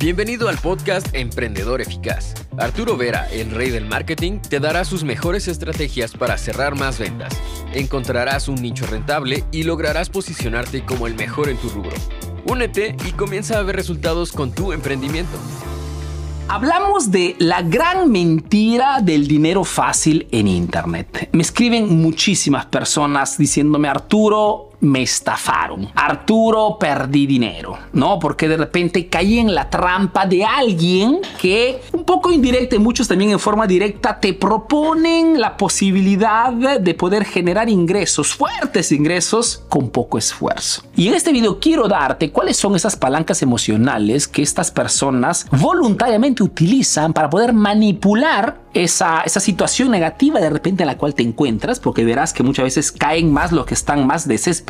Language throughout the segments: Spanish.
Bienvenido al podcast Emprendedor Eficaz. Arturo Vera, el rey del marketing, te dará sus mejores estrategias para cerrar más ventas. Encontrarás un nicho rentable y lograrás posicionarte como el mejor en tu rubro. Únete y comienza a ver resultados con tu emprendimiento. Hablamos de la gran mentira del dinero fácil en Internet. Me escriben muchísimas personas diciéndome, Arturo, me estafaron. Arturo, perdí dinero, ¿no? Porque de repente caí en la trampa de alguien que un poco indirecta y muchos también en forma directa te proponen la posibilidad de poder generar ingresos, fuertes ingresos con poco esfuerzo. Y en este video quiero darte cuáles son esas palancas emocionales que estas personas voluntariamente utilizan para poder manipular esa, esa situación negativa de repente en la cual te encuentras, porque verás que muchas veces caen más los que están más desesperados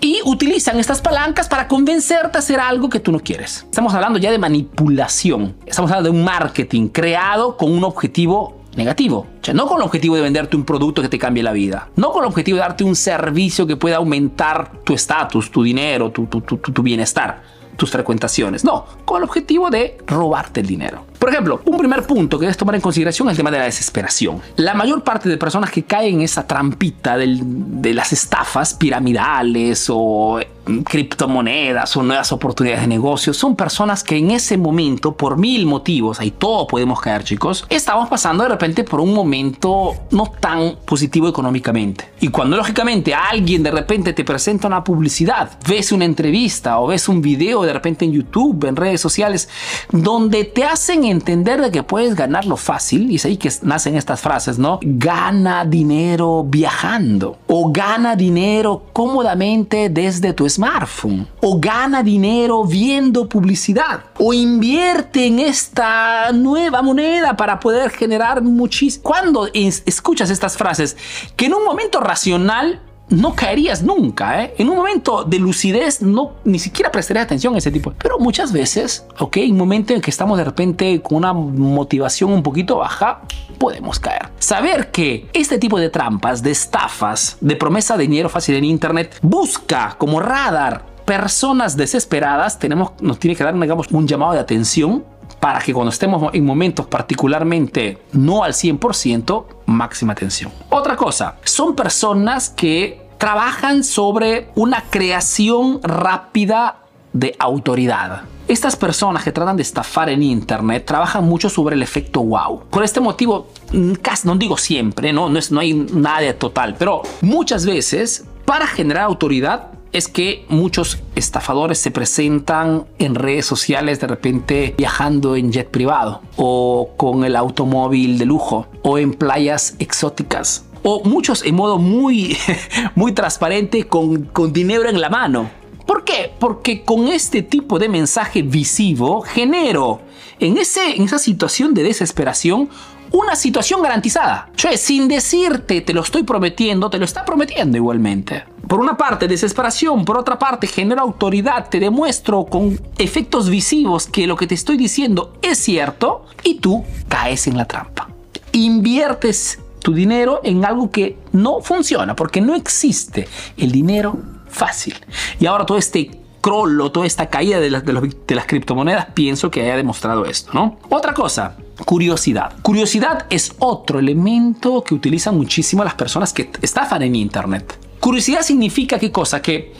y utilizan estas palancas para convencerte a hacer algo que tú no quieres. Estamos hablando ya de manipulación. Estamos hablando de un marketing creado con un objetivo negativo. O sea, no con el objetivo de venderte un producto que te cambie la vida. No con el objetivo de darte un servicio que pueda aumentar tu estatus, tu dinero, tu, tu, bienestar, tus frecuentaciones. No, con el objetivo de robarte el dinero. Por ejemplo, un primer punto que debes tomar en consideración es el tema de la desesperación. La mayor parte de personas que caen en esa trampita de las estafas piramidales o criptomonedas o nuevas oportunidades de negocio son personas que en ese momento, por mil motivos, ahí todos podemos caer chicos, estamos pasando de repente por un momento no tan positivo económicamente. Y cuando lógicamente alguien de repente te presenta una publicidad, ves una entrevista o ves un video de repente en YouTube, en redes sociales, donde te hacen entender de que puedes ganarlo fácil, y es ahí que nacen estas frases, ¿no? Gana dinero viajando o gana dinero cómodamente desde tu smartphone o gana dinero viendo publicidad o invierte en esta nueva moneda para poder generar muchísimo. Cuando escuchas estas frases que en un momento racional no caerías nunca, ¿eh? En un momento de lucidez no ni siquiera prestaría atención a ese tipo. Pero muchas veces, ok, en un momento en que estamos de repente con una motivación un poquito baja, podemos caer. Saber que este tipo de trampas, de estafas, de promesa de dinero fácil en internet, busca como radar personas desesperadas, tenemos, nos tiene que dar, digamos, un llamado de atención para que cuando estemos en momentos particularmente no al 100%, máxima atención. Otra cosa, son personas que trabajan sobre una creación rápida de autoridad. Estas personas que tratan de estafar en internet trabajan mucho sobre el efecto wow. Por este motivo, mm, casi no digo siempre, no, no, es, no hay nada total, pero muchas veces para generar autoridad es que muchos estafadores se presentan en redes sociales de repente viajando en jet privado o con el automóvil de lujo o en playas exóticas o muchos en modo muy, muy transparente con, con dinero en la mano. ¿Por qué? Porque con este tipo de mensaje visivo genero en, ese, en esa situación de desesperación una situación garantizada. Che, sin decirte te lo estoy prometiendo, te lo está prometiendo igualmente. Por una parte, desesperación, por otra parte, genera autoridad, te demuestro con efectos visivos que lo que te estoy diciendo es cierto y tú caes en la trampa. Inviertes tu dinero en algo que no funciona porque no existe el dinero fácil. Y ahora todo este crollo, toda esta caída de, de las criptomonedas, pienso que haya demostrado esto, ¿no? Otra cosa, curiosidad. Curiosidad es otro elemento que utilizan muchísimo las personas que estafan en Internet. Curiosidad significa qué cosa? Que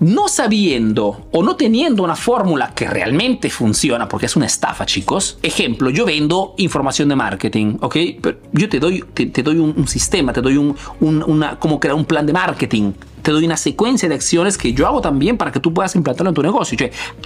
no sabiendo o no teniendo una fórmula que realmente funciona, porque es una estafa, chicos. Ejemplo, yo vendo información de marketing, ¿ok? Pero yo te doy, te, doy un, sistema, te doy un, una, como crear un plan de marketing te doy una secuencia de acciones que yo hago también para que tú puedas implantarlo en tu negocio.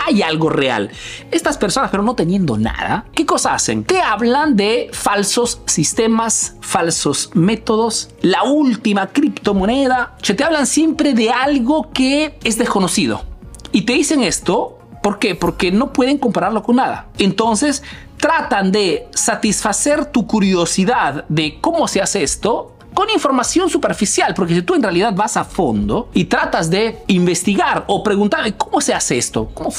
hay algo real. Estas personas, pero no teniendo nada, ¿qué cosa hacen? Te hablan de falsos sistemas, falsos métodos, la última criptomoneda. te hablan siempre de algo que es desconocido. Y te dicen esto, ¿por qué? Porque no pueden compararlo con nada. Entonces, tratan de satisfacer tu curiosidad de cómo se hace esto con información superficial, porque si tú en realidad vas a fondo y tratas de investigar o preguntar cómo se hace esto, ¿Cómo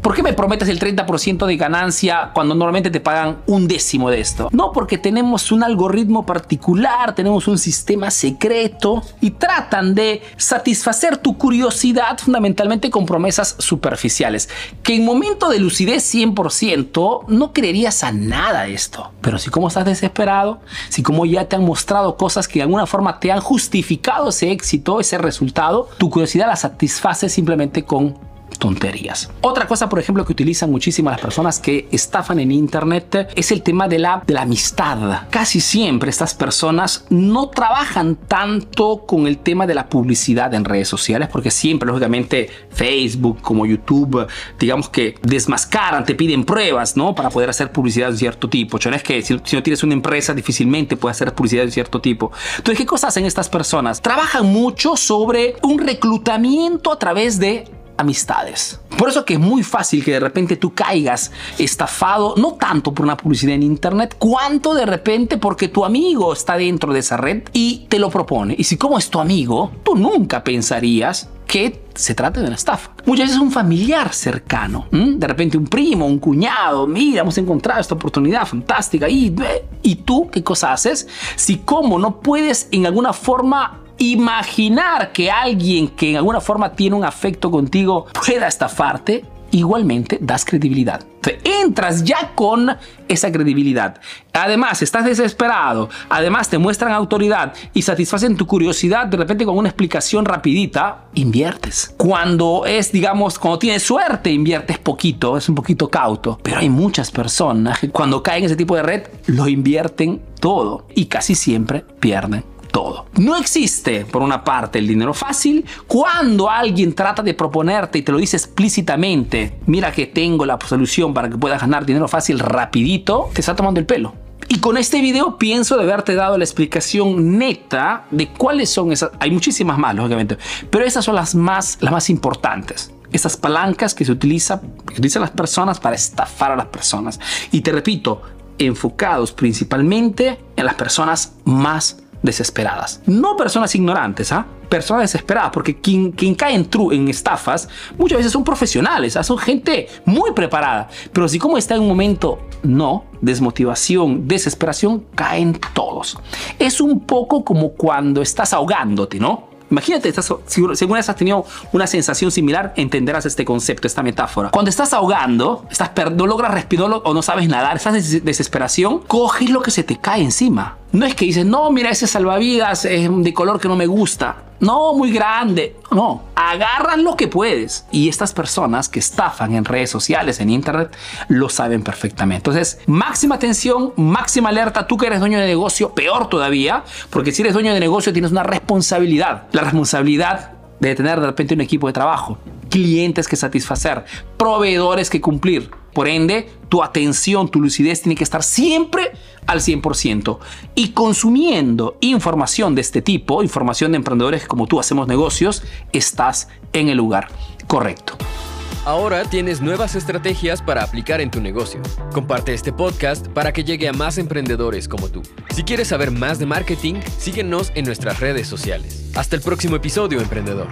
¿por qué me prometes el 30% de ganancia cuando normalmente te pagan un décimo de esto? No, porque tenemos un algoritmo particular, tenemos un sistema secreto y tratan de satisfacer tu curiosidad fundamentalmente con promesas superficiales, que en momento de lucidez 100% no creerías a nada de esto. Pero si como estás desesperado, si como ya te han mostrado cosas que de alguna forma te han justificado ese éxito, ese resultado, tu curiosidad la satisface simplemente con tonterías. Otra cosa, por ejemplo, que utilizan muchísimas las personas que estafan en Internet es el tema de la, de la amistad. Casi siempre estas personas no trabajan tanto con el tema de la publicidad en redes sociales porque siempre, lógicamente, Facebook como YouTube, digamos que desmascaran, te piden pruebas, ¿no? Para poder hacer publicidad de cierto tipo. No es que si no tienes una empresa difícilmente puedes hacer publicidad de cierto tipo. Entonces, ¿qué cosas hacen estas personas? Trabajan mucho sobre un reclutamiento a través de amistades. Por eso que es muy fácil que de repente tú caigas estafado, no tanto por una publicidad en internet, cuanto de repente porque tu amigo está dentro de esa red y te lo propone. Y si como es tu amigo, tú nunca pensarías que se trata de una estafa. Muchas veces un familiar cercano, de repente un primo, un cuñado, mira, hemos encontrado esta oportunidad fantástica y, y tú, ¿qué cosa haces? Si como no puedes en alguna forma imaginar que alguien que en alguna forma tiene un afecto contigo pueda estafarte, igualmente das credibilidad. entras ya con esa credibilidad. Además, estás desesperado. Además, te muestran autoridad y satisfacen tu curiosidad de repente con una explicación rapidita. Inviertes. Cuando es, digamos, cuando tienes suerte, inviertes poquito, es un poquito cauto. Pero hay muchas personas que cuando caen en ese tipo de red, lo invierten todo y casi siempre pierden todo. No existe, por una parte, el dinero fácil. Cuando alguien trata de proponerte y te lo dice explícitamente, mira que tengo la solución para que puedas ganar dinero fácil rapidito, te está tomando el pelo. Y con este video pienso de haberte dado la explicación neta de cuáles son esas. Hay muchísimas más, lógicamente, pero esas son las más, las más importantes. Esas palancas que se utiliza, utilizan las personas para estafar a las personas. Y te repito, enfocados principalmente en las personas más desesperadas. No personas ignorantes, ¿ah? Personas desesperadas, porque quien, quien cae en, true, en estafas muchas veces son profesionales, ¿ah? son gente muy preparada. Pero si como está en un momento no, desmotivación, desesperación, caen todos. Es un poco como cuando estás ahogándote, ¿no? Imagínate, estás, si según has tenido una sensación similar, entenderás este concepto, esta metáfora. Cuando estás ahogando, estás no logras respirar o no sabes nadar, estás en desesperación, coges lo que se te cae encima. No es que dices, no, mira, ese salvavidas es de color que no me gusta. No, muy grande. No, agarras lo que puedes. Y estas personas que estafan en redes sociales, en internet, lo saben perfectamente. Entonces, máxima atención, máxima alerta. Tú que eres dueño de negocio, peor todavía, porque si eres dueño de negocio tienes una responsabilidad. La responsabilidad de tener de repente un equipo de trabajo, clientes que satisfacer, proveedores que cumplir. Por ende, tu atención, tu lucidez tiene que estar siempre al 100%. Y consumiendo información de este tipo, información de emprendedores como tú hacemos negocios, estás en el lugar correcto. Ahora tienes nuevas estrategias para aplicar en tu negocio. Comparte este podcast para que llegue a más emprendedores como tú. Si quieres saber más de marketing, síguenos en nuestras redes sociales. Hasta el próximo episodio, emprendedor.